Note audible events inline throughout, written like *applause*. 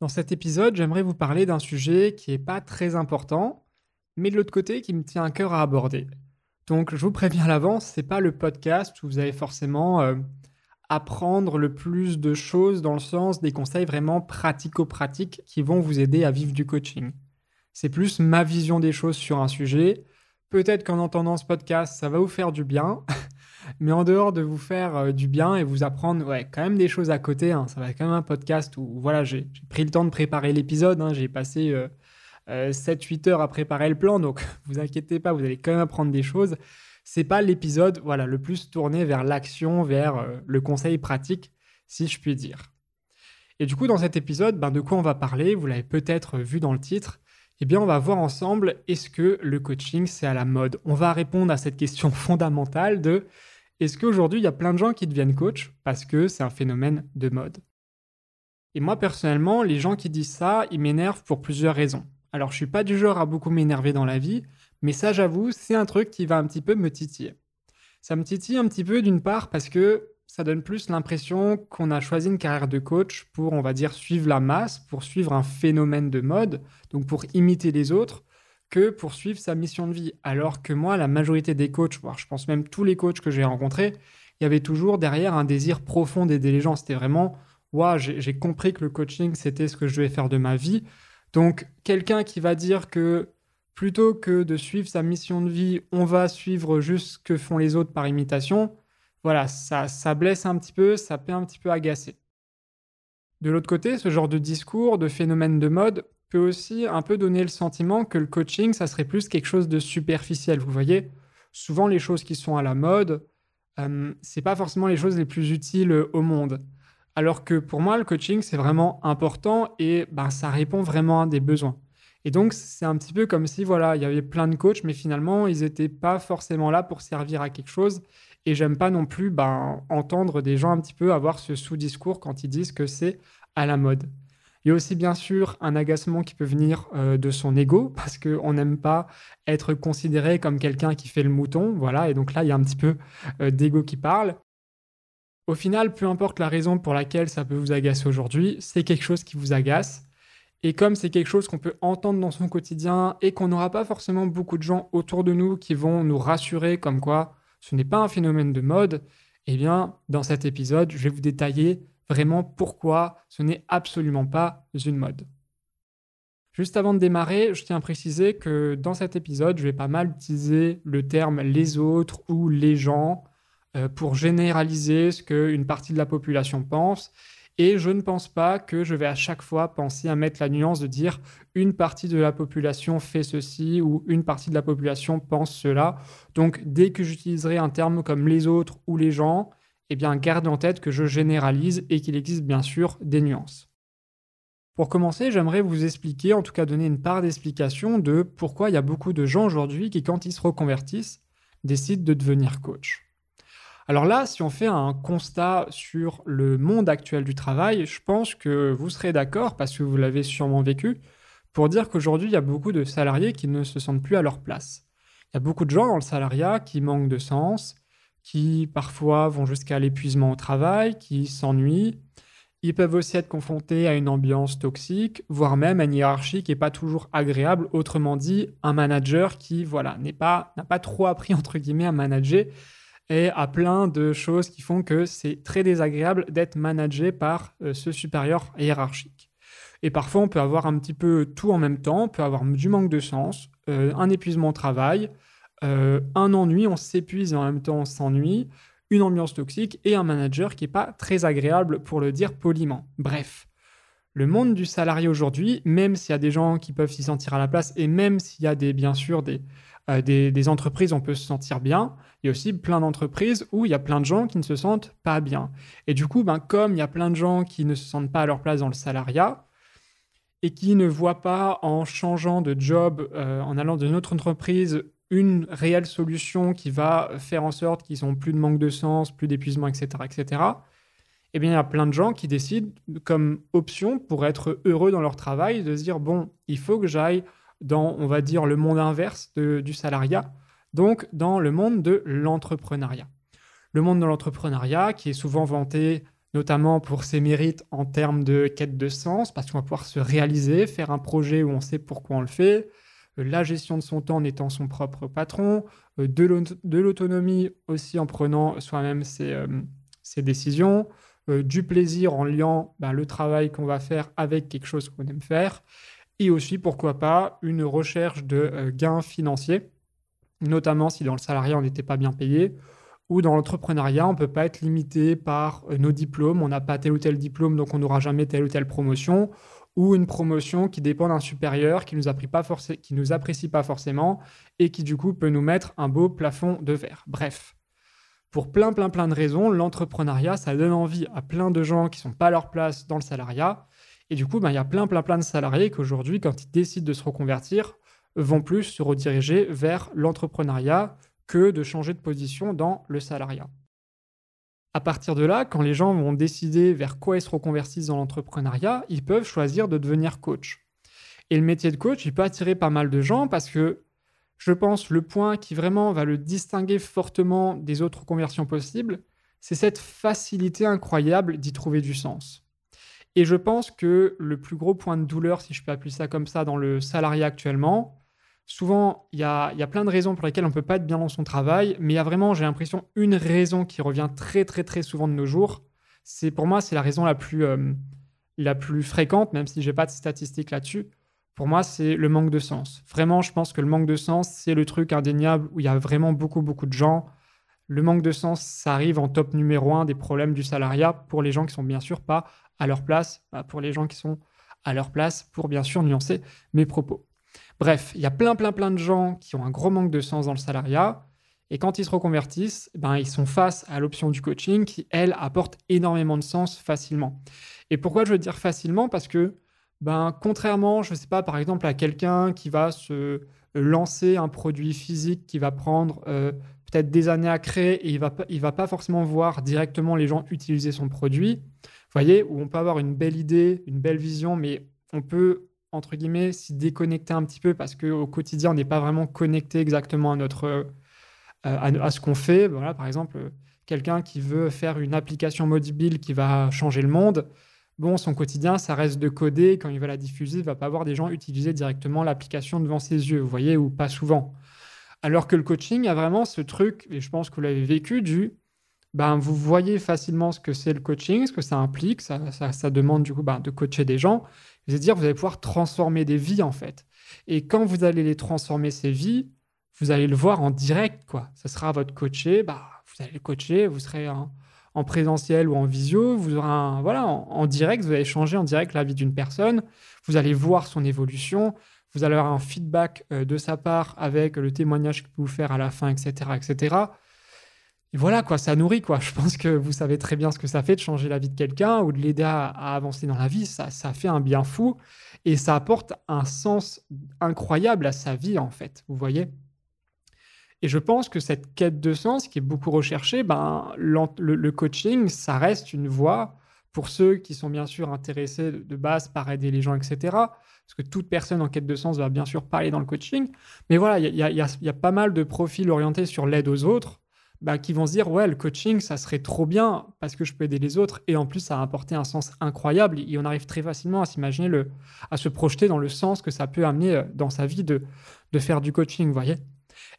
Dans cet épisode, j'aimerais vous parler d'un sujet qui n'est pas très important, mais de l'autre côté qui me tient à cœur à aborder. Donc je vous préviens à l'avance, c'est pas le podcast où vous allez forcément euh, apprendre le plus de choses dans le sens des conseils vraiment pratico-pratiques qui vont vous aider à vivre du coaching. C'est plus ma vision des choses sur un sujet. Peut-être qu'en entendant ce podcast, ça va vous faire du bien. *laughs* Mais en dehors de vous faire euh, du bien et vous apprendre ouais, quand même des choses à côté, hein, ça va être quand même un podcast où voilà, j'ai pris le temps de préparer l'épisode. Hein, j'ai passé 7-8 euh, euh, heures à préparer le plan, donc *laughs* vous inquiétez pas, vous allez quand même apprendre des choses. C'est pas l'épisode voilà, le plus tourné vers l'action, vers le conseil pratique, si je puis dire. Et du coup, dans cet épisode, ben, de quoi on va parler Vous l'avez peut-être vu dans le titre. Eh bien, on va voir ensemble est-ce que le coaching c'est à la mode? On va répondre à cette question *laughs* fondamentale de est-ce qu'aujourd'hui, il y a plein de gens qui deviennent coach parce que c'est un phénomène de mode? Et moi, personnellement, les gens qui disent ça, ils m'énervent pour plusieurs raisons. Alors, je suis pas du genre à beaucoup m'énerver dans la vie, mais ça, j'avoue, c'est un truc qui va un petit peu me titiller. Ça me titille un petit peu d'une part parce que ça donne plus l'impression qu'on a choisi une carrière de coach pour, on va dire, suivre la masse, pour suivre un phénomène de mode, donc pour imiter les autres, que poursuivre sa mission de vie. Alors que moi, la majorité des coachs, voire je pense même tous les coachs que j'ai rencontrés, il y avait toujours derrière un désir profond d'aider les gens. C'était vraiment, ouais, j'ai compris que le coaching, c'était ce que je devais faire de ma vie. Donc, quelqu'un qui va dire que plutôt que de suivre sa mission de vie, on va suivre juste ce que font les autres par imitation, voilà, ça, ça blesse un petit peu, ça peut un petit peu agacer. De l'autre côté, ce genre de discours, de phénomène de mode, peut aussi un peu donner le sentiment que le coaching, ça serait plus quelque chose de superficiel. Vous voyez, souvent les choses qui sont à la mode, euh, c'est pas forcément les choses les plus utiles au monde. Alors que pour moi, le coaching, c'est vraiment important et ben, ça répond vraiment à des besoins. Et donc, c'est un petit peu comme si, voilà, il y avait plein de coachs, mais finalement, ils n'étaient pas forcément là pour servir à quelque chose. Et j'aime pas non plus ben, entendre des gens un petit peu avoir ce sous-discours quand ils disent que c'est à la mode. Il y a aussi bien sûr un agacement qui peut venir euh, de son ego parce qu'on n'aime pas être considéré comme quelqu'un qui fait le mouton. Voilà, et donc là, il y a un petit peu euh, d'ego qui parle. Au final, peu importe la raison pour laquelle ça peut vous agacer aujourd'hui, c'est quelque chose qui vous agace. Et comme c'est quelque chose qu'on peut entendre dans son quotidien et qu'on n'aura pas forcément beaucoup de gens autour de nous qui vont nous rassurer comme quoi ce n'est pas un phénomène de mode, eh bien, dans cet épisode, je vais vous détailler vraiment pourquoi ce n'est absolument pas une mode? Juste avant de démarrer, je tiens à préciser que dans cet épisode, je vais pas mal utiliser le terme les autres ou les gens euh, pour généraliser ce qu'une partie de la population pense. Et je ne pense pas que je vais à chaque fois penser à mettre la nuance de dire une partie de la population fait ceci ou une partie de la population pense cela. Donc dès que j'utiliserai un terme comme les autres ou les gens, eh bien, gardez en tête que je généralise et qu'il existe bien sûr des nuances. Pour commencer, j'aimerais vous expliquer, en tout cas donner une part d'explication de pourquoi il y a beaucoup de gens aujourd'hui qui, quand ils se reconvertissent, décident de devenir coach. Alors là, si on fait un constat sur le monde actuel du travail, je pense que vous serez d'accord, parce que vous l'avez sûrement vécu, pour dire qu'aujourd'hui, il y a beaucoup de salariés qui ne se sentent plus à leur place. Il y a beaucoup de gens dans le salariat qui manquent de sens, qui parfois vont jusqu'à l'épuisement au travail, qui s'ennuient. Ils peuvent aussi être confrontés à une ambiance toxique, voire même à une hiérarchie qui n'est pas toujours agréable. Autrement dit, un manager qui voilà n'est pas n'a pas trop appris entre guillemets à manager et a plein de choses qui font que c'est très désagréable d'être managé par euh, ce supérieur hiérarchique. Et parfois, on peut avoir un petit peu tout en même temps. On peut avoir du manque de sens, euh, un épuisement au travail, euh, un ennui, on s'épuise et en même temps on s'ennuie, une ambiance toxique et un manager qui n'est pas très agréable pour le dire poliment. Bref, le monde du salarié aujourd'hui, même s'il y a des gens qui peuvent s'y sentir à la place et même s'il y a des, bien sûr des, euh, des, entreprises où on peut se sentir bien, il y a aussi plein d'entreprises où il y a plein de gens qui ne se sentent pas bien. Et du coup, ben, comme il y a plein de gens qui ne se sentent pas à leur place dans le salariat, et qui ne voient pas en changeant de job, euh, en allant d'une autre entreprise, une réelle solution qui va faire en sorte qu'ils n'ont plus de manque de sens, plus d'épuisement, etc., etc., eh bien, il y a plein de gens qui décident, comme option pour être heureux dans leur travail, de se dire bon, il faut que j'aille dans, on va dire, le monde inverse du salariat, donc dans le monde de l'entrepreneuriat. Le monde de l'entrepreneuriat, qui est souvent vanté notamment pour ses mérites en termes de quête de sens, parce qu'on va pouvoir se réaliser, faire un projet où on sait pourquoi on le fait, la gestion de son temps en étant son propre patron, euh, de l'autonomie aussi en prenant soi-même ses, euh, décisions, du plaisir en liant ben, le travail qu'on va faire avec quelque chose qu'on aime faire, et aussi, pourquoi pas, une recherche de gains financiers, notamment si dans le salariat on n'était pas bien payé, ou dans l'entrepreneuriat, on ne peut pas être limité par nos diplômes, on n'a pas tel ou tel diplôme, donc on n'aura jamais telle ou telle promotion, ou une promotion qui dépend d'un supérieur qui nous, nous apprécie pas forcément et qui du coup peut nous mettre un beau plafond de verre. Bref, pour plein plein plein de raisons, l'entrepreneuriat, ça donne envie à plein de gens qui sont pas à leur place dans le salariat. Et du coup, ben, il y a plein plein plein de salariés qu'aujourd'hui, quand ils décident de se reconvertir, vont plus se rediriger vers l'entrepreneuriat que de changer de position dans le salariat. À partir de là, quand les gens vont décider vers quoi ils se reconvertissent dans l'entrepreneuriat, ils peuvent choisir de devenir coach. Et le métier de coach, il peut attirer pas mal de gens parce que je pense le point qui vraiment va le distinguer fortement des autres conversions possibles, c'est cette facilité incroyable d'y trouver du sens. Et je pense que le plus gros point de douleur, si je peux appeler ça comme ça, dans le salariat actuellement, souvent, il y a, plein de raisons pour lesquelles on ne peut pas être bien dans son travail, mais il y a vraiment, j'ai l'impression, une raison qui revient très, très, très souvent de nos jours. C'est Pour moi, c'est la raison la plus, euh, la plus fréquente, même si je n'ai pas de statistiques là-dessus. Pour moi, c'est le manque de sens. Vraiment, je pense que le manque de sens, c'est le truc indéniable où il y a vraiment beaucoup, beaucoup de gens. Le manque de sens, ça arrive en top numéro un des problèmes du salariat pour les gens qui sont bien sûr pas à leur place, pour les gens qui sont à leur place, pour bien sûr nuancer mes propos. Bref, il y a plein, plein, plein de gens qui ont un gros manque de sens dans le salariat. Et quand ils se reconvertissent, ben, ils sont face à l'option du coaching qui, elle, apporte énormément de sens facilement. Et pourquoi je veux dire facilement? Parce que, ben, contrairement, je ne sais pas, par exemple, à quelqu'un qui va se lancer un produit physique qui va prendre euh, peut-être des années à créer et il ne va, il va pas forcément voir directement les gens utiliser son produit. Vous voyez, où on peut avoir une belle idée, une belle vision, mais on peut entre guillemets, s'y déconnecter un petit peu parce qu'au quotidien, on n'est pas vraiment connecté exactement à, notre, euh, à, ce qu'on fait. Voilà, par exemple, quelqu'un qui veut faire une application mobile qui va changer le monde, bon, son quotidien, ça reste de coder. Quand il va la diffuser, il ne va pas voir des gens utiliser directement l'application devant ses yeux, vous voyez, ou pas souvent. Alors que le coaching a vraiment ce truc, et je pense que vous l'avez vécu, du ben, vous voyez facilement ce que c'est le coaching, ce que ça implique, ça, ça, demande du coup ben, de coacher des gens. C'est-à-dire, vous allez pouvoir transformer des vies, en fait. Et quand vous allez les transformer, ces vies, vous allez le voir en direct, quoi. Ça sera votre coaché, bah, vous allez le coacher, vous serez en, présentiel ou en visio, vous aurez un, voilà, en, direct, vous allez changer en direct la vie d'une personne, vous allez voir son évolution, vous allez avoir un feedback euh, de sa part avec le témoignage peut vous faire à la fin, etc., etc. Et voilà, quoi, ça nourrit, quoi. Je pense que vous savez très bien ce que ça fait de changer la vie de quelqu'un ou de l'aider à, avancer dans la vie. Ça, fait un bien fou et ça apporte un sens incroyable à sa vie, en fait. Vous voyez Et je pense que cette quête de sens qui est beaucoup recherchée, ben, le, coaching, ça reste une voie pour ceux qui sont bien sûr intéressés de base par aider les gens, etc. Parce que toute personne en quête de sens va bien sûr parler dans le coaching. Mais voilà, il y a pas mal de profils orientés sur l'aide aux autres bah, qui vont se dire ouais le coaching ça serait trop bien parce que je peux aider les autres. Et en plus ça a apporté un sens incroyable. Et on arrive très facilement à s'imaginer le à se projeter dans le sens que ça peut amener euh, dans sa vie de, de faire du coaching vous voyez.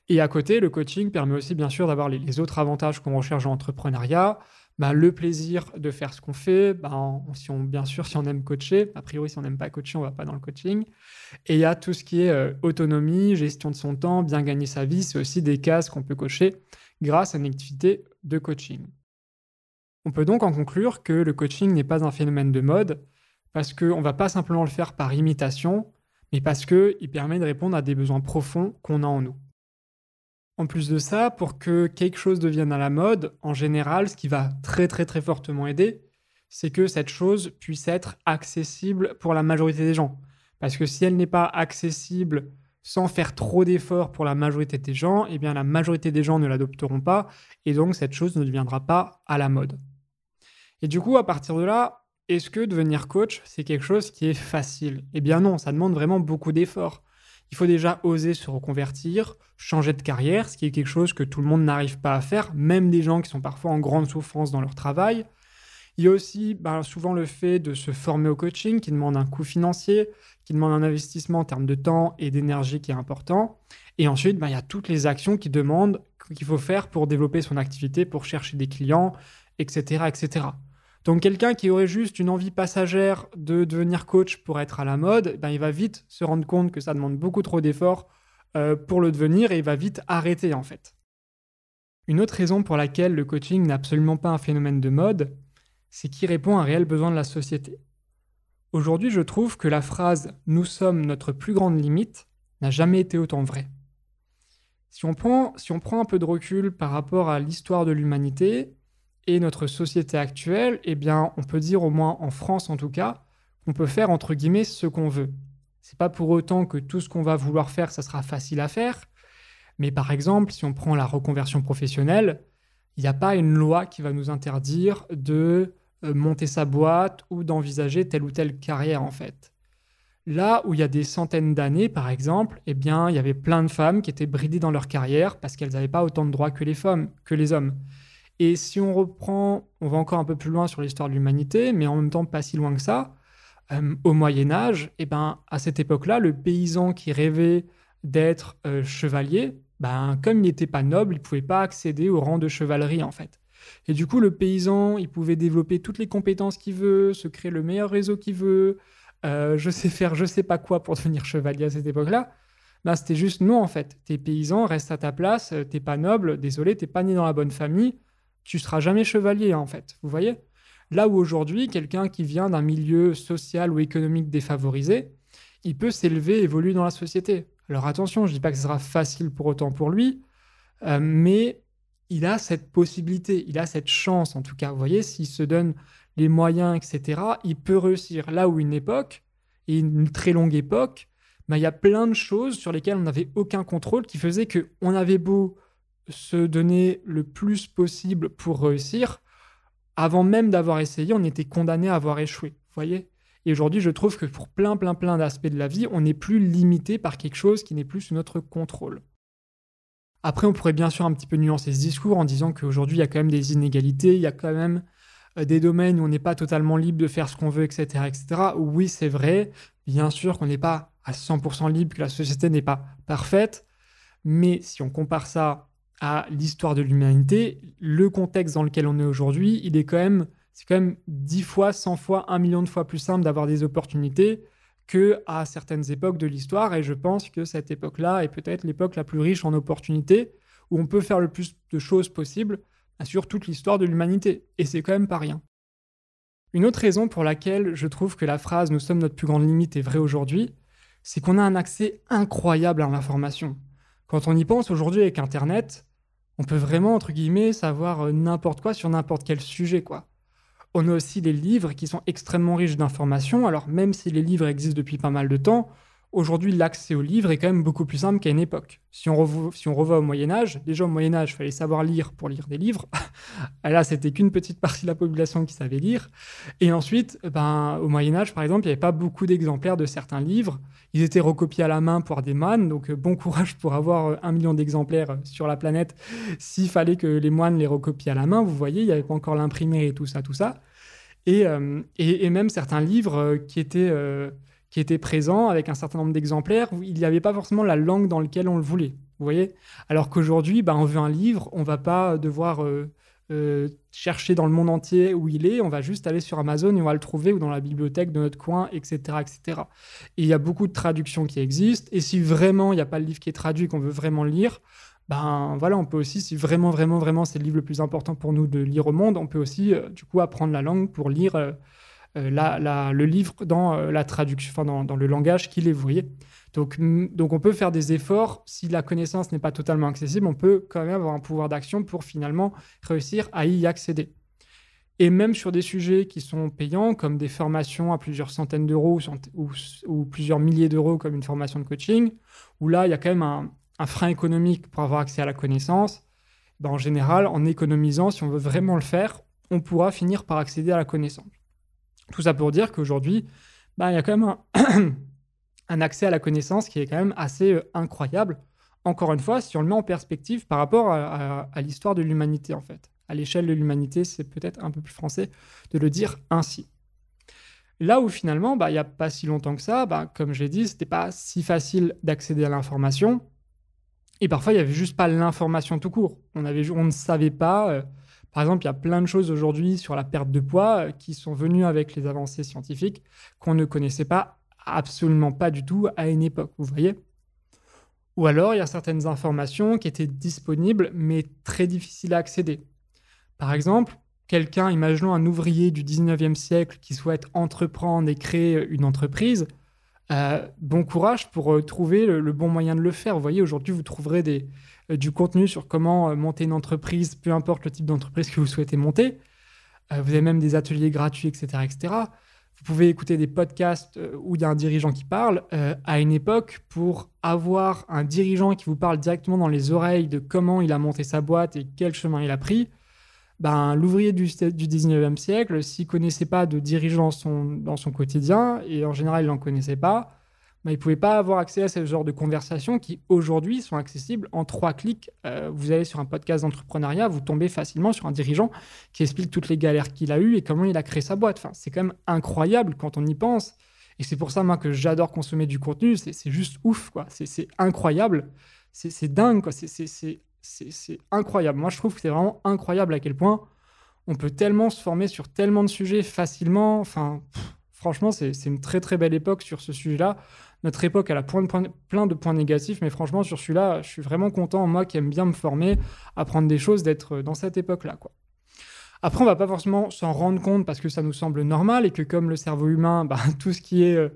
Et à côté le coaching permet aussi bien sûr d'avoir les, autres avantages qu'on recherche en entrepreneuriat bah, le plaisir de faire ce qu'on fait bah, si on bien sûr si on aime coacher a priori si on n'aime pas coacher on va pas dans le coaching. Et il y a tout ce qui est euh, autonomie gestion de son temps bien gagner sa vie. C'est aussi des cases qu'on peut cocher grâce à une activité de coaching. On peut donc en conclure que le coaching n'est pas un phénomène de mode, parce qu'on ne va pas simplement le faire par imitation, mais parce qu'il permet de répondre à des besoins profonds qu'on a en nous. En plus de ça, pour que quelque chose devienne à la mode, en général, ce qui va très très très fortement aider, c'est que cette chose puisse être accessible pour la majorité des gens. Parce que si elle n'est pas accessible sans faire trop d'efforts pour la majorité des gens, eh bien la majorité des gens ne l'adopteront pas et donc cette chose ne deviendra pas à la mode. Et du coup, à partir de là, est-ce que devenir coach, c'est quelque chose qui est facile? Eh bien non, ça demande vraiment beaucoup d'efforts. Il faut déjà oser se reconvertir, changer de carrière, ce qui est quelque chose que tout le monde n'arrive pas à faire, même des gens qui sont parfois en grande souffrance dans leur travail. Il y a aussi ben, souvent le fait de se former au coaching qui demande un coût financier, qui demande un investissement en termes de temps et d'énergie qui est important. Et ensuite, ben, il y a toutes les actions qui demandent qu'il faut faire pour développer son activité, pour chercher des clients, etc. etc. Donc quelqu'un qui aurait juste une envie passagère de devenir coach pour être à la mode, ben, il va vite se rendre compte que ça demande beaucoup trop d'efforts euh, pour le devenir et il va vite arrêter en fait. Une autre raison pour laquelle le coaching n'est absolument pas un phénomène de mode, c'est qu'il répond à un réel besoin de la société. Aujourd'hui, je trouve que la phrase ⁇ Nous sommes notre plus grande limite ⁇ n'a jamais été autant vraie. Si on, prend, si on prend un peu de recul par rapport à l'histoire de l'humanité et notre société actuelle, eh bien, on peut dire au moins en France en tout cas, qu'on peut faire entre guillemets ce qu'on veut. C'est pas pour autant que tout ce qu'on va vouloir faire, ça sera facile à faire, mais par exemple, si on prend la reconversion professionnelle, il n'y a pas une loi qui va nous interdire de monter sa boîte ou d'envisager telle ou telle carrière en fait. Là où il y a des centaines d'années, par exemple, eh bien, il y avait plein de femmes qui étaient bridées dans leur carrière parce qu'elles n'avaient pas autant de droits que les femmes, que les hommes. Et si on reprend, on va encore un peu plus loin sur l'histoire de l'humanité, mais en même temps pas si loin que ça, euh, au Moyen Âge, eh ben, à cette époque-là, le paysan qui rêvait d'être euh, chevalier, ben, comme il n'était pas noble, il ne pouvait pas accéder au rang de chevalerie en fait. Et du coup, le paysan, il pouvait développer toutes les compétences qu'il veut, se créer le meilleur réseau qu'il veut, euh, je sais faire je sais pas quoi pour devenir chevalier à cette époque-là. Ben, c'était juste non en fait. T'es paysan, reste à ta place, euh, t'es pas noble, désolé, t'es pas né dans la bonne famille, tu seras jamais chevalier en fait. Vous voyez? Là où aujourd'hui, quelqu'un qui vient d'un milieu social ou économique défavorisé, il peut s'élever, évoluer dans la société. Alors attention, je dis pas que ce sera facile pour autant pour lui, euh, mais il a cette possibilité, il a cette chance en tout cas. Vous voyez, s'il se donne les moyens, etc., il peut réussir. Là où une époque, et une très longue époque, bah, il y a plein de choses sur lesquelles on n'avait aucun contrôle qui faisaient qu'on avait beau se donner le plus possible pour réussir, avant même d'avoir essayé, on était condamné à avoir échoué. Vous voyez? Et aujourd'hui, je trouve que pour plein, plein, plein d'aspects de la vie, on n'est plus limité par quelque chose qui n'est plus sous notre contrôle. Après, on pourrait bien sûr un petit peu nuancer ce discours en disant qu'aujourd'hui, il y a quand même des inégalités, il y a quand même euh, des domaines où on n'est pas totalement libre de faire ce qu'on veut, etc., etc. Oui, c'est vrai. Bien sûr qu'on n'est pas à 100% libre, que la société n'est pas parfaite. Mais si on compare ça à l'histoire de l'humanité, le contexte dans lequel on est aujourd'hui, il est quand même c'est quand même 10 fois, 100 fois, 1 million de fois plus simple d'avoir des opportunités que à certaines époques de l'histoire. Et je pense que cette époque-là est peut-être l'époque la plus riche en opportunités, où on peut faire le plus de choses possibles sur toute l'histoire de l'humanité. Et c'est quand même pas rien. Une autre raison pour laquelle je trouve que la phrase Nous sommes notre plus grande limite est vraie aujourd'hui, c'est qu'on a un accès incroyable à l'information. Quand on y pense aujourd'hui avec Internet, on peut vraiment, entre guillemets, savoir euh, n'importe quoi sur n'importe quel sujet, quoi. On a aussi les livres qui sont extrêmement riches d'informations. Alors même si les livres existent depuis pas mal de temps, aujourd'hui l'accès aux livres est quand même beaucoup plus simple qu'à une époque. Si on, revoit, si on au Moyen Âge, déjà au Moyen Âge, il fallait savoir lire pour lire des livres. *laughs* Là, c'était qu'une petite partie de la population qui savait lire. Et ensuite, ben, au Moyen Âge, par exemple, il n'y avait pas beaucoup d'exemplaires de certains livres. Ils étaient recopiés à la main par des moines, donc euh, bon courage pour avoir euh, un million d'exemplaires euh, sur la planète s'il fallait que les moines les recopient à la main. Vous voyez, il n'y avait pas encore l'imprimer et tout ça, tout ça. Et, et, même certains livres qui étaient, qui étaient présents avec un certain nombre d'exemplaires il n'y avait pas forcément la langue dans laquelle on le voulait. Vous voyez? Alors qu'aujourd'hui, bah, on veut un livre, on va pas devoir euh, chercher dans le monde entier où il est, on va juste aller sur Amazon et on va le trouver ou dans la bibliothèque de notre coin, etc. etc. Et il y a beaucoup de traductions qui existent. Et si vraiment il n'y a pas le livre qui est traduit, qu'on veut vraiment le lire, ben voilà, on peut aussi, si vraiment, vraiment, vraiment c'est le livre le plus important pour nous de lire au monde, on peut aussi euh, du coup apprendre la langue pour lire euh, le livre dans la traduction, enfin dans le langage qu'il est, vous voyez. Donc, donc on peut faire des efforts. Si la connaissance n'est pas totalement accessible, on peut quand même avoir un pouvoir d'action pour finalement réussir à y accéder. Et même sur des sujets qui sont payants, comme des formations à plusieurs centaines d'euros ou, plusieurs milliers d'euros, comme une formation de coaching, où là, il y a quand même un, frein économique pour avoir accès à la connaissance, ben, en général, en économisant, si on veut vraiment le faire, on pourra finir par accéder à la connaissance. Tout ça pour dire qu'aujourd'hui, ben, il y a quand même *clears throat* un, accès à la connaissance qui est quand même assez euh, incroyable. Encore une fois, si on le met en perspective par rapport à, l'histoire de l'humanité, en fait, À l'échelle de l'humanité, c'est peut-être un peu plus français de le dire ainsi. Là où finalement, bah, il n'y a pas si longtemps que ça, bah, comme je l'ai dit, c'était pas si facile d'accéder à l'information. Et parfois, il n'y avait juste pas l'information tout court. On ne savait pas. Euh, par exemple, il y a plein de choses aujourd'hui sur la perte de poids euh, qui sont venues avec les avancées scientifiques qu'on ne connaissait pas, absolument pas du tout à une époque. Vous voyez Ou alors, il y a certaines informations qui étaient disponibles, mais très difficiles à accéder. Par exemple, quelqu'un, imaginons un ouvrier du 19e siècle qui souhaite entreprendre et créer une entreprise, euh, bon courage pour euh, trouver le, bon moyen de le faire. Vous voyez, aujourd'hui, vous trouverez des, du contenu sur comment monter une entreprise, peu importe le type d'entreprise que vous souhaitez monter. vous avez même des ateliers gratuits, etc. etc. Vous pouvez écouter des podcasts où il y a un dirigeant qui parle. à une époque, pour avoir un dirigeant qui vous parle directement dans les oreilles de comment il a monté sa boîte et quel chemin il a pris, ben, l'ouvrier du, du 19e siècle, s'il connaissait pas de dirigeants dans son quotidien, et en général il n'en connaissait pas, ben, il ne pouvait pas avoir accès à ce genre de conversations qui aujourd'hui sont accessibles en trois clics. Euh, vous allez sur un podcast d'entrepreneuriat, vous tombez facilement sur un dirigeant qui explique toutes les galères qu'il a eues et comment il a créé sa boîte. Enfin, c'est quand même incroyable quand on y pense. Et c'est pour ça, moi, que j'adore consommer du contenu. C'est juste ouf, quoi. C'est incroyable. C'est dingue, quoi. C'est incroyable. Moi, je trouve que c'est vraiment incroyable à quel point on peut tellement se former sur tellement de sujets facilement. Enfin, franchement, c'est une très très belle époque sur ce sujet-là. Notre époque, elle a plein de points négatifs, mais franchement, sur celui-là, je suis vraiment content, moi qui aime bien me former, apprendre des choses, d'être dans cette époque-là. Après, on va pas forcément s'en rendre compte parce que ça nous semble normal et que comme le cerveau humain, *laughs* bah, tout ce qui est, euh,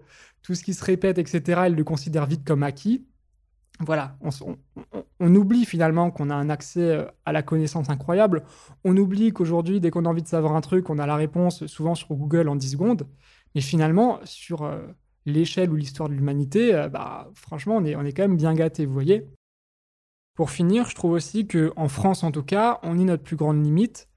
tout ce qui se répète, etc., il le considère vite comme acquis voilà, on, oublie finalement qu'on a un accès euh, à la connaissance incroyable. On oublie qu'aujourd'hui, dès qu'on a envie de savoir un truc, on a la réponse souvent sur Google en 10 secondes. Mais finalement, sur euh, l'échelle ou l'histoire de l'humanité, euh, bah, franchement, on est, on est quand même bien gâté, vous voyez. Pour finir, je trouve aussi qu'en France, en tout cas, on est notre plus grande limite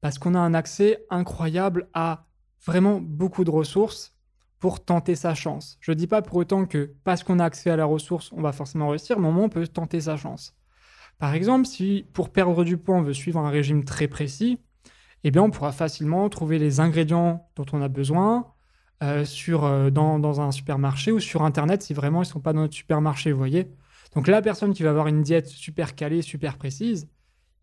parce qu'on a un accès incroyable à vraiment beaucoup de ressources pour tenter sa chance. Je ne dis pas pour autant que parce qu'on a accès à la ressource, on va forcément réussir, mais au moins on peut tenter sa chance. Par exemple, si pour perdre du poids, on veut suivre un régime très précis, eh bien on pourra facilement trouver les ingrédients dont on a besoin euh, sur, euh, dans, dans, un supermarché ou sur Internet si vraiment ils ne sont pas dans notre supermarché, vous voyez. Donc la personne qui va avoir une diète super calée, super précise,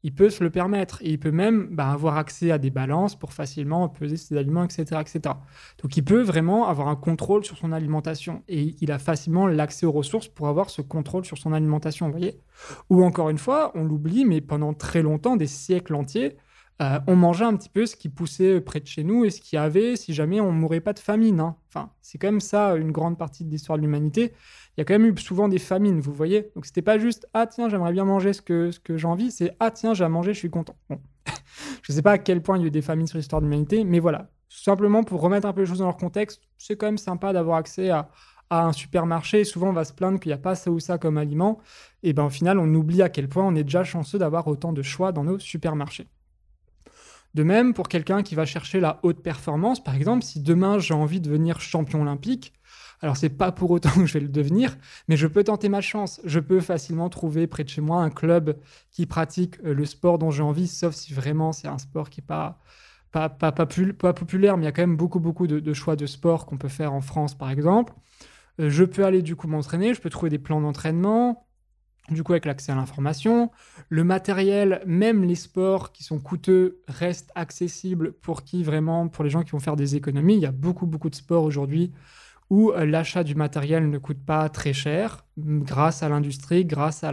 il peut se le permettre et il peut même bah, avoir accès à des balances pour facilement peser ses aliments, etc., etc. Donc il peut vraiment avoir un contrôle sur son alimentation et il a facilement l'accès aux ressources pour avoir ce contrôle sur son alimentation, vous voyez Ou encore une fois, on l'oublie, mais pendant très longtemps, des siècles entiers, euh, on mangeait un petit peu ce qui poussait près de chez nous et ce qu'il y avait si jamais on mourait pas de famine. Hein. Enfin, c'est quand même ça une grande partie de l'histoire de l'humanité il y a quand même eu souvent des famines, vous voyez. Donc c'était pas juste ah tiens j'aimerais bien manger ce que, ce que j'ai envie, c'est ah tiens j'ai à manger, je suis content. Bon. *laughs* je sais pas à quel point il y a eu des famines sur l'histoire de l'humanité, mais voilà. Simplement pour remettre un peu les choses dans leur contexte, c'est quand même sympa d'avoir accès à, un supermarché. Souvent on va se plaindre qu'il n'y a pas ça ou ça comme aliment. Et ben au final on oublie à quel point on est déjà chanceux d'avoir autant de choix dans nos supermarchés. De même, pour quelqu'un qui va chercher la haute performance, par exemple, si demain j'ai envie de devenir champion olympique, alors, c'est pas pour autant *laughs* que je vais le devenir, mais je peux tenter ma chance. Je peux facilement trouver près de chez moi un club qui pratique euh, le sport dont j'ai envie, sauf si vraiment c'est un sport qui n'est pas, pas, pas, pas, populaire, mais il y a quand même beaucoup, beaucoup de, choix de sport qu'on peut faire en France, par exemple. Euh, je peux aller du coup m'entraîner, je peux trouver des plans d'entraînement, du coup avec l'accès à l'information. Le matériel, même les sports qui sont coûteux, restent accessibles pour qui vraiment, pour les gens qui vont faire des économies. Il y a beaucoup, beaucoup de sports aujourd'hui où euh, l'achat du matériel ne coûte pas très cher grâce à l'industrie, grâce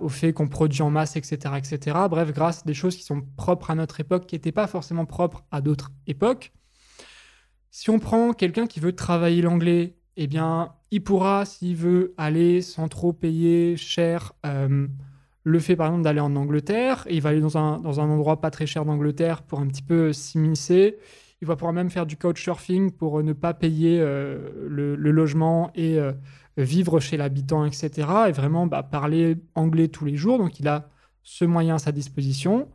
au fait qu'on produit en masse, etc., etc. Bref, grâce à des choses qui sont propres à notre époque, qui n'étaient pas forcément propres à d'autres époques. Si on prend quelqu'un qui veut travailler l'anglais, eh bien, il pourra, s'il veut, aller sans trop payer cher, euh, le fait par exemple d'aller en Angleterre, et il va aller dans un, dans un endroit pas très cher d'Angleterre pour un petit peu s'immiscer. Il va pouvoir même faire du couchsurfing pour euh, ne pas payer euh, le, logement et vivre chez l'habitant, etc. Et vraiment bah, parler anglais tous les jours. Donc il a ce moyen à sa disposition.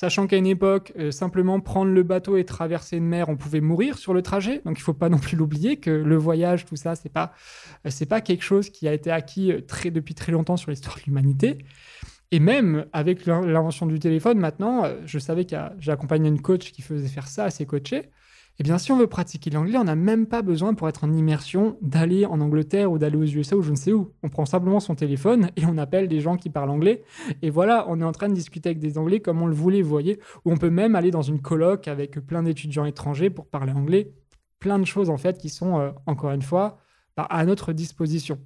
Sachant qu'à une époque, simplement prendre le bateau et traverser une mer, on pouvait mourir sur le trajet. Donc il ne faut pas *laughs* non plus l'oublier que le voyage, tout ça, c'est pas c'est pas quelque chose qui a été acquis très, depuis très longtemps sur l'histoire de l'humanité. Et même avec l'invention du téléphone, maintenant, euh, je savais que j'ai accompagné une coach qui faisait faire ça à ses coachés. Eh bien, si on veut pratiquer l'anglais, on n'a même pas besoin, pour être en immersion, d'aller en Angleterre ou d'aller aux USA ou je ne sais où. On prend simplement son téléphone et on appelle des gens qui parlent anglais. Et voilà, on est en train de discuter avec des Anglais comme on le voulait, vous voyez. Ou on peut même aller dans une colloque avec plein d'étudiants étrangers pour parler anglais. Plein de choses, en fait, qui sont, euh, encore une fois, bah, à notre disposition.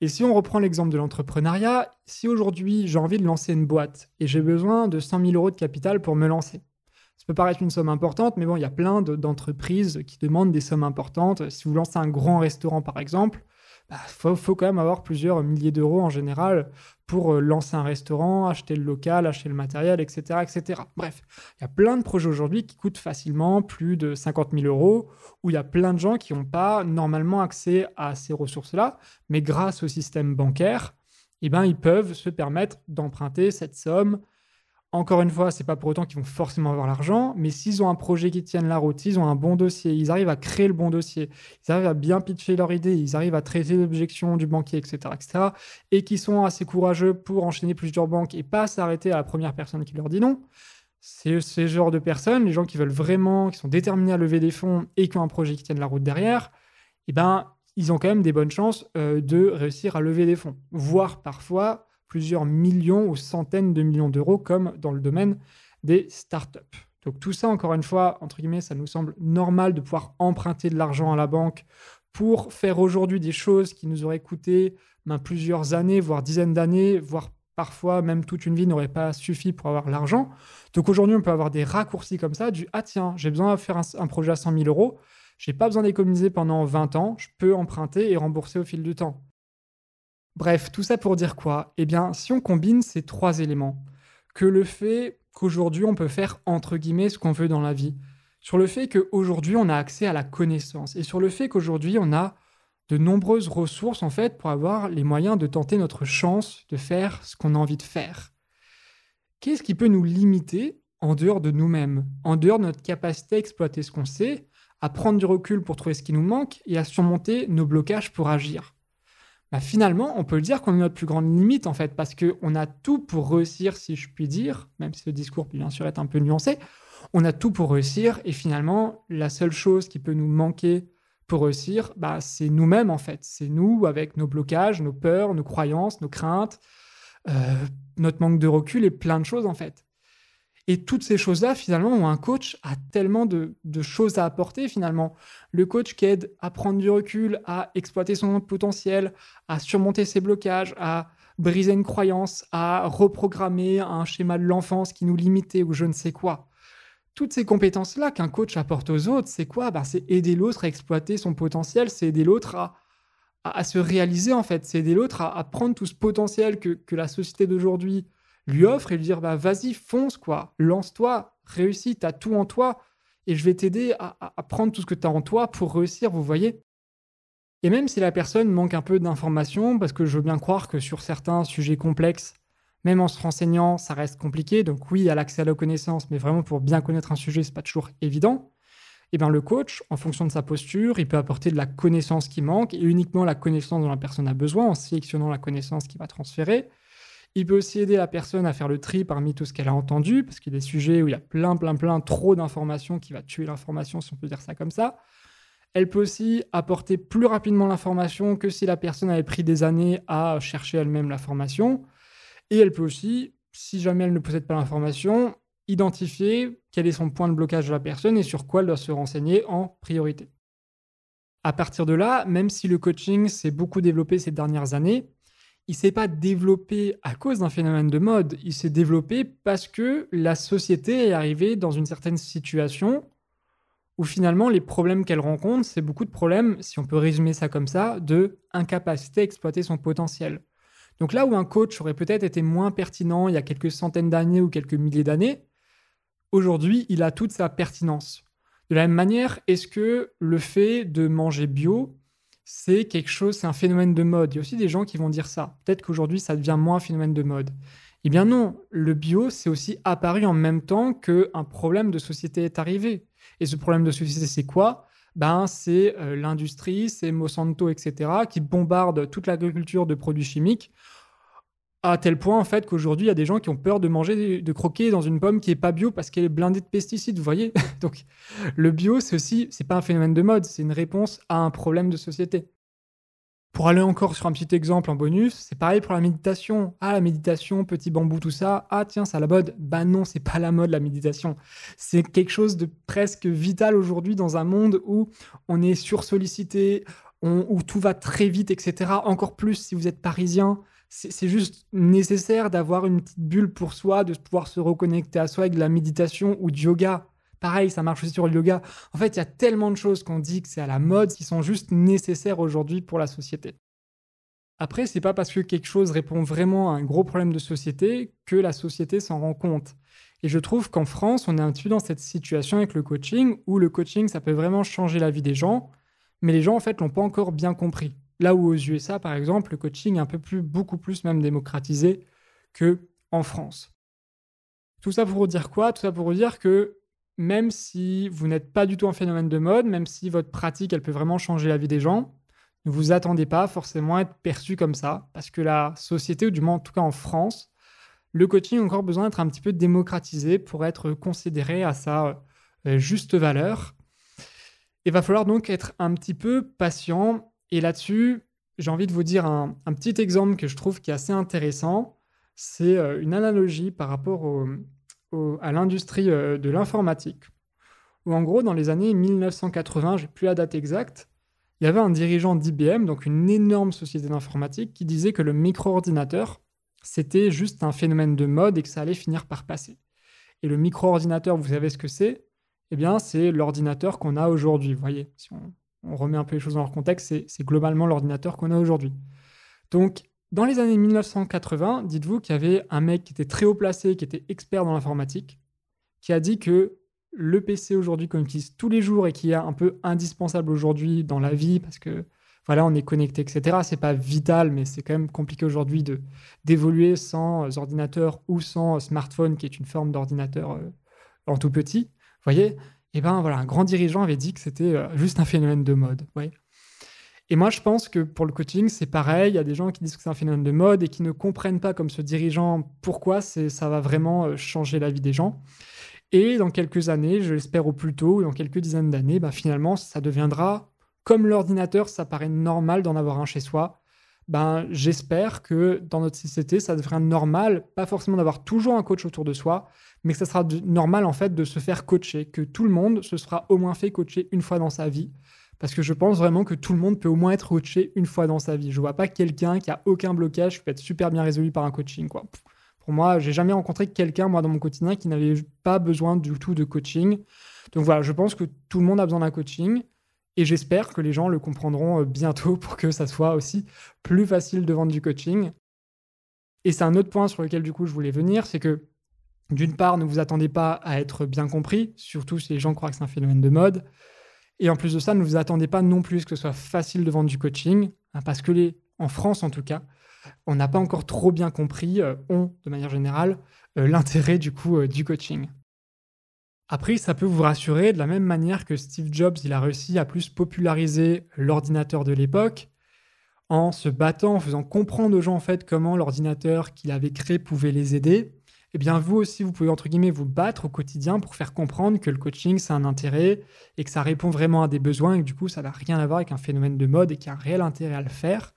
Et si on reprend l'exemple de l'entrepreneuriat, si aujourd'hui j'ai envie de lancer une boîte et j'ai besoin de 100 000 euros de capital pour me lancer, ça peut paraître une somme importante, mais bon, il y a plein d'entreprises qui demandent des sommes importantes. Si vous lancez un grand restaurant, par exemple, il bah, faut, quand même avoir plusieurs milliers d'euros en général pour euh, lancer un restaurant, acheter le local, acheter le matériel, etc. etc. Bref, il y a plein de projets aujourd'hui qui coûtent facilement plus de 50 000 euros, où il y a plein de gens qui n'ont pas normalement accès à ces ressources-là, mais grâce au système bancaire, eh ben, ils peuvent se permettre d'emprunter cette somme encore une fois, c'est pas pour autant qu'ils vont forcément avoir l'argent, mais s'ils ont un projet qui tienne la route, s'ils ont un bon dossier, ils arrivent à créer le bon dossier, ils arrivent à bien pitcher leur idée, ils arrivent à traiter l'objection du banquier, etc., etc., et qui sont assez courageux pour enchaîner plusieurs banques et pas s'arrêter à la première personne qui leur dit non. C'est ce genre de personnes, les gens qui veulent vraiment, qui sont déterminés à lever des fonds et qui ont un projet qui tienne la route derrière, eh ben, ils ont quand même des bonnes chances euh, de réussir à lever des fonds, voire parfois plusieurs millions ou centaines de millions d'euros, comme dans le domaine des startups. Donc tout ça, encore une fois, entre guillemets, ça nous semble normal de pouvoir emprunter de l'argent à la banque pour faire aujourd'hui des choses qui nous auraient coûté ben, plusieurs années, voire dizaines d'années, voire parfois même toute une vie n'aurait pas suffi pour avoir l'argent. Donc aujourd'hui, on peut avoir des raccourcis comme ça, du ah tiens, j'ai besoin de faire un, un, projet à 100 000 euros, j'ai pas besoin d'économiser pendant 20 ans, je peux emprunter et rembourser au fil du temps. Bref, tout ça pour dire quoi? Eh bien, si on combine ces trois éléments, que le fait qu'aujourd'hui on peut faire entre guillemets ce qu'on veut dans la vie, sur le fait qu'aujourd'hui on a accès à la connaissance, et sur le fait qu'aujourd'hui on a de nombreuses ressources en fait pour avoir les moyens de tenter notre chance de faire ce qu'on a envie de faire. Qu'est-ce qui peut nous limiter en dehors de nous-mêmes, en dehors de notre capacité à exploiter ce qu'on sait, à prendre du recul pour trouver ce qui nous manque et à surmonter nos blocages pour agir? Bah, finalement, on peut le dire qu'on est notre plus grande limite, en fait, parce qu'on a tout pour réussir, si je puis dire, même si le discours, bien sûr, est un peu nuancé. On a tout pour réussir, et finalement, la seule chose qui peut nous manquer pour réussir, bah, c'est nous-mêmes, en fait. C'est nous, avec nos blocages, nos peurs, nos croyances, nos craintes, euh, notre manque de recul et plein de choses, en fait. Et toutes ces choses-là, finalement, un coach a tellement de, choses à apporter, finalement. Le coach qui aide à prendre du recul, à exploiter son potentiel, à surmonter ses blocages, à briser une croyance, à reprogrammer un schéma de l'enfance qui nous limitait ou je ne sais quoi. Toutes ces compétences-là qu'un coach apporte aux autres, c'est quoi? Ben, C'est aider l'autre à exploiter son potentiel, c'est aider l'autre à, se réaliser, en fait. C'est aider l'autre à, prendre tout ce potentiel que la société d'aujourd'hui lui offre et lui dire bah, vas-y, fonce, quoi, lance-toi, réussis, tu as tout en toi et je vais t'aider à, prendre tout ce que tu as en toi pour réussir, vous voyez. Et même si la personne manque un peu d'informations, parce que je veux bien croire que sur certains sujets complexes, même en se renseignant, ça reste compliqué. Donc oui, il y a l'accès à la connaissance, mais vraiment pour bien connaître un sujet, c'est pas toujours évident. Et eh bien le coach, en fonction de sa posture, il peut apporter de la connaissance qui manque et uniquement la connaissance dont la personne a besoin en sélectionnant la connaissance qui va transférer. Il peut aussi aider la personne à faire le tri parmi tout ce qu'elle a entendu, parce qu'il y a des sujets où il y a plein, plein, plein, trop d'informations qui va tuer l'information, si on peut dire ça comme ça. Elle peut aussi apporter plus rapidement l'information que si la personne avait pris des années à chercher elle-même l'information. Et elle peut aussi, si jamais elle ne possède pas l'information, identifier quel est son point de blocage de la personne et sur quoi elle doit se renseigner en priorité. À partir de là, même si le coaching s'est beaucoup développé ces dernières années, il s'est pas développé à cause d'un phénomène de mode, il s'est développé parce que la société est arrivée dans une certaine situation où finalement les problèmes qu'elle rencontre, c'est beaucoup de problèmes, si on peut résumer ça comme ça, de incapacité à exploiter son potentiel. Donc là où un coach aurait peut-être été moins pertinent il y a quelques centaines d'années ou quelques milliers d'années, aujourd'hui il a toute sa pertinence. De la même manière, est-ce que le fait de manger bio, c'est quelque chose, c'est un phénomène de mode. Il y a aussi des gens qui vont dire ça. Peut-être qu'aujourd'hui, ça devient moins un phénomène de mode. Eh bien non, le bio, c'est aussi apparu en même temps qu'un problème de société est arrivé. Et ce problème de société, c'est quoi? Ben, C'est euh, l'industrie, c'est Monsanto, etc., qui bombarde toute l'agriculture de produits chimiques À tel point, en fait, qu'aujourd'hui, il y a des gens qui ont peur de manger, de croquer dans une pomme qui est pas bio parce qu'elle est blindée de pesticides, vous voyez *laughs* Donc, le bio, c'est aussi, c'est pas un phénomène de mode, c'est une réponse à un problème de société. Pour aller encore sur un petit exemple en bonus, c'est pareil pour la méditation. Ah, la méditation, petit bambou, tout ça. Ah, tiens, c'est la mode. Bah non, c'est pas la mode, la méditation. C'est quelque chose de presque vital aujourd'hui dans un monde où on est sursollicité, où tout va très vite, etc. Encore plus si vous êtes parisien. C'est juste nécessaire d'avoir une petite bulle pour soi, de pouvoir se reconnecter à soi avec de la méditation ou du yoga. Pareil, ça marche aussi sur le yoga. En fait, il y a tellement de choses qu'on dit que c'est à la mode qui sont juste nécessaires aujourd'hui pour la société. Après, c'est pas parce que quelque chose répond vraiment à un gros problème de société que la société s'en rend compte. Et je trouve qu'en France, on est un peu dans cette situation avec le coaching où le coaching, ça peut vraiment changer la vie des gens, mais les gens, en fait, l'ont pas encore bien compris. Là où aux USA, par exemple, le coaching est un peu plus, beaucoup plus même démocratisé que en France. Tout ça pour vous dire quoi? Tout ça pour vous dire que même si vous n'êtes pas du tout un phénomène de mode, même si votre pratique, elle peut vraiment changer la vie des gens, ne vous attendez pas forcément à être perçu comme ça, parce que la société, ou du moins en tout cas en France, le coaching a encore besoin d'être un petit peu démocratisé pour être considéré à sa euh, juste valeur. Il va falloir donc être un petit peu patient. Et là-dessus, j'ai envie de vous dire un, petit exemple que je trouve qui est assez intéressant. C'est euh, une analogie par rapport à l'industrie euh, de l'informatique, où en gros, dans les années 1980, j'ai plus la date exacte, il y avait un dirigeant d'IBM, donc une énorme société d'informatique, qui disait que le micro-ordinateur, c'était juste un phénomène de mode et que ça allait finir par passer. Et le micro-ordinateur, vous savez ce que c'est? Eh bien, c'est l'ordinateur qu'on a aujourd'hui. Vous voyez, si on, on, remet un peu les choses dans leur contexte, c'est globalement l'ordinateur qu'on a aujourd'hui. Donc, dans les années 1980, dites-vous qu'il y avait un mec qui était très haut placé, qui était expert dans l'informatique, qui a dit que le PC aujourd'hui qu'on utilise tous les jours et qui est un peu indispensable aujourd'hui dans la vie parce que voilà, on est connecté, etc. C'est pas vital, mais c'est quand même compliqué aujourd'hui de d'évoluer sans ordinateur ou sans smartphone, qui est une forme d'ordinateur euh, en tout petit. Vous voyez? Eh ben voilà, un grand dirigeant avait dit que c'était euh, juste un phénomène de mode. Et moi, je pense que pour le coaching, c'est pareil. Il y a des gens qui disent que c'est un phénomène de mode et qui ne comprennent pas, comme ce dirigeant, pourquoi ça va vraiment euh, changer la vie des gens. Et dans quelques années, je l'espère au plus tôt, dans quelques dizaines d'années, bah, finalement, ça deviendra comme l'ordinateur, ça paraît normal d'en avoir un chez soi. Ben, j'espère que dans notre société, ça devrait normal, pas forcément d'avoir toujours un coach autour de soi, mais que ça sera normal en fait de se faire coacher, que tout le monde se sera au moins fait coacher une fois dans sa vie. Parce que je pense vraiment que tout le monde peut au moins être coaché une fois dans sa vie. Je vois pas quelqu'un qui a aucun blocage qui peut être super bien résolu par un coaching. Quoi. Pour moi, j'ai jamais rencontré quelqu'un, moi, dans mon quotidien, qui n'avait pas besoin du tout de coaching. Donc voilà, je pense que tout le monde a besoin d'un coaching. Et j'espère que les gens le comprendront euh, bientôt *laughs* pour que ça soit aussi plus facile de vendre du coaching. Et c'est un autre point sur lequel, du coup, je voulais venir, c'est que d'une part, ne vous attendez pas à être bien compris, surtout si les gens croient que c'est un phénomène de mode. Et en plus de ça, ne vous attendez pas non plus que ce soit facile de vendre du coaching, hein, parce que les, en France en tout cas, on n'a pas encore trop bien compris, euh, ont de manière générale, euh, l'intérêt du euh, du coaching. Après, ça peut vous rassurer de la même manière que Steve Jobs, il a réussi à plus populariser l'ordinateur de l'époque en se battant, en faisant comprendre aux gens en fait comment l'ordinateur qu'il avait créé pouvait les aider eh bien vous aussi, vous pouvez entre guillemets vous battre au quotidien pour faire comprendre que le coaching, c'est un intérêt et que ça répond vraiment à des besoins et que du coup, ça n'a rien à voir avec un phénomène de mode et qu'il y a un réel intérêt à le faire.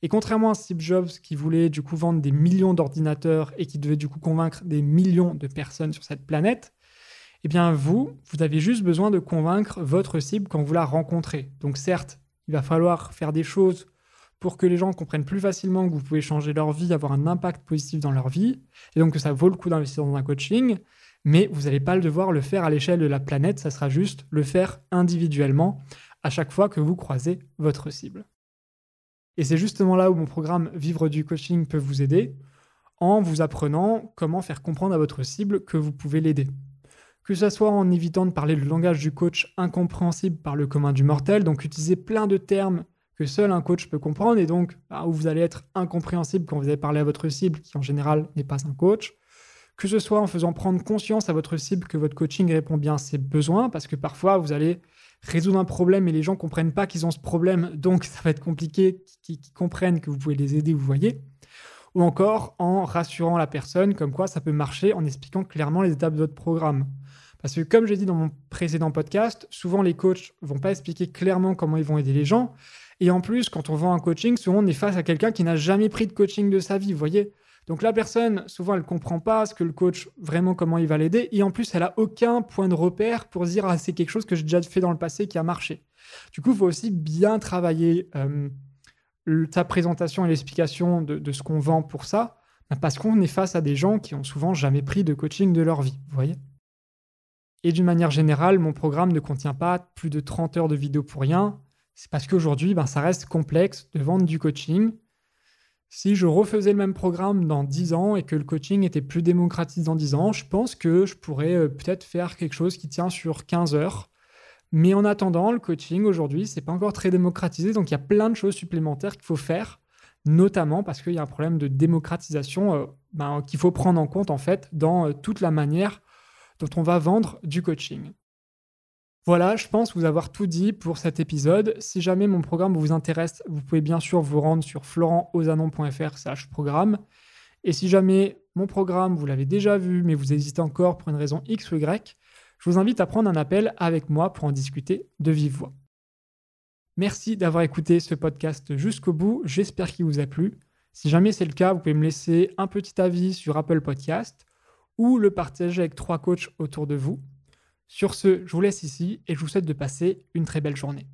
Et contrairement à Steve Jobs qui voulait du coup vendre des millions d'ordinateurs et qui devait du coup convaincre des millions de personnes sur cette planète, eh bien vous, vous avez juste besoin de convaincre votre cible quand vous la rencontrez. Donc certes, il va falloir faire des choses pour que les gens comprennent plus facilement que vous pouvez changer leur vie, avoir un impact positif dans leur vie, et donc que ça vaut le coup d'investir dans un coaching, mais vous n'allez pas devoir le faire à l'échelle de la planète, ça sera juste le faire individuellement à chaque fois que vous croisez votre cible. Et c'est justement là où mon programme Vivre du coaching peut vous aider, en vous apprenant comment faire comprendre à votre cible que vous pouvez l'aider. Que ce soit en évitant de parler le langage du coach incompréhensible par le commun du mortel, donc utiliser plein de termes que seul un coach peut comprendre et donc bah, où vous allez être incompréhensible quand vous allez parler à votre cible qui en général n'est pas un coach. Que ce soit en faisant prendre conscience à votre cible que votre coaching répond bien à ses besoins parce que parfois vous allez résoudre un problème et les gens comprennent pas qu'ils ont ce problème donc ça va être compliqué qu'ils comprennent que vous pouvez les aider, vous voyez. ou encore en rassurant la personne comme quoi ça peut marcher en expliquant clairement les étapes de votre programme. Parce que comme j'ai dit dans mon précédent podcast, souvent les coachs vont pas expliquer clairement comment ils vont aider les gens. Et en plus, quand on vend un coaching, souvent on est face à quelqu'un qui n'a jamais pris de coaching de sa vie, vous voyez donc la personne, souvent, elle comprend pas ce que le coach, vraiment comment il va l'aider. Et en plus, elle a aucun point de repère pour dire, ah, c'est quelque chose que j'ai déjà fait dans le passé qui a marché. Du coup, il faut aussi bien travailler euh, ta présentation et l'explication de, de, ce qu'on vend pour ça, parce qu'on est face à des gens qui ont souvent jamais pris de coaching de leur vie, vous voyez Et d'une manière générale, mon programme ne contient pas plus de 30 heures de vidéo pour rien. C'est parce qu'aujourd'hui, ben, ça reste complexe de vendre du coaching. Si je refaisais le même programme dans 10 ans et que le coaching était plus démocratisé dans 10 ans, je pense que je pourrais euh, peut-être faire quelque chose qui tient sur 15 heures. Mais en attendant, le coaching aujourd'hui, c'est pas encore très démocratisé, donc il y a plein de choses supplémentaires qu'il faut faire, notamment parce qu'il y a un problème de démocratisation euh, ben, qu'il faut prendre en compte en fait dans euh, toute la manière dont on va vendre du coaching. Voilà, je pense vous avoir tout dit pour cet épisode. Si jamais mon programme vous intéresse, vous pouvez bien sûr vous rendre sur florentosanon.fr programme. Et si jamais mon programme, vous l'avez déjà vu, mais vous hésitez encore pour une raison X ou Y, je vous invite à prendre un appel avec moi pour en discuter de vive voix. Merci d'avoir écouté ce podcast jusqu'au bout, j'espère qu'il vous a plu. Si jamais c'est le cas, vous pouvez me laisser un petit avis sur Apple Podcast ou le partager avec trois coachs autour de vous. Sur ce, je vous laisse ici et je vous souhaite de passer une très belle journée.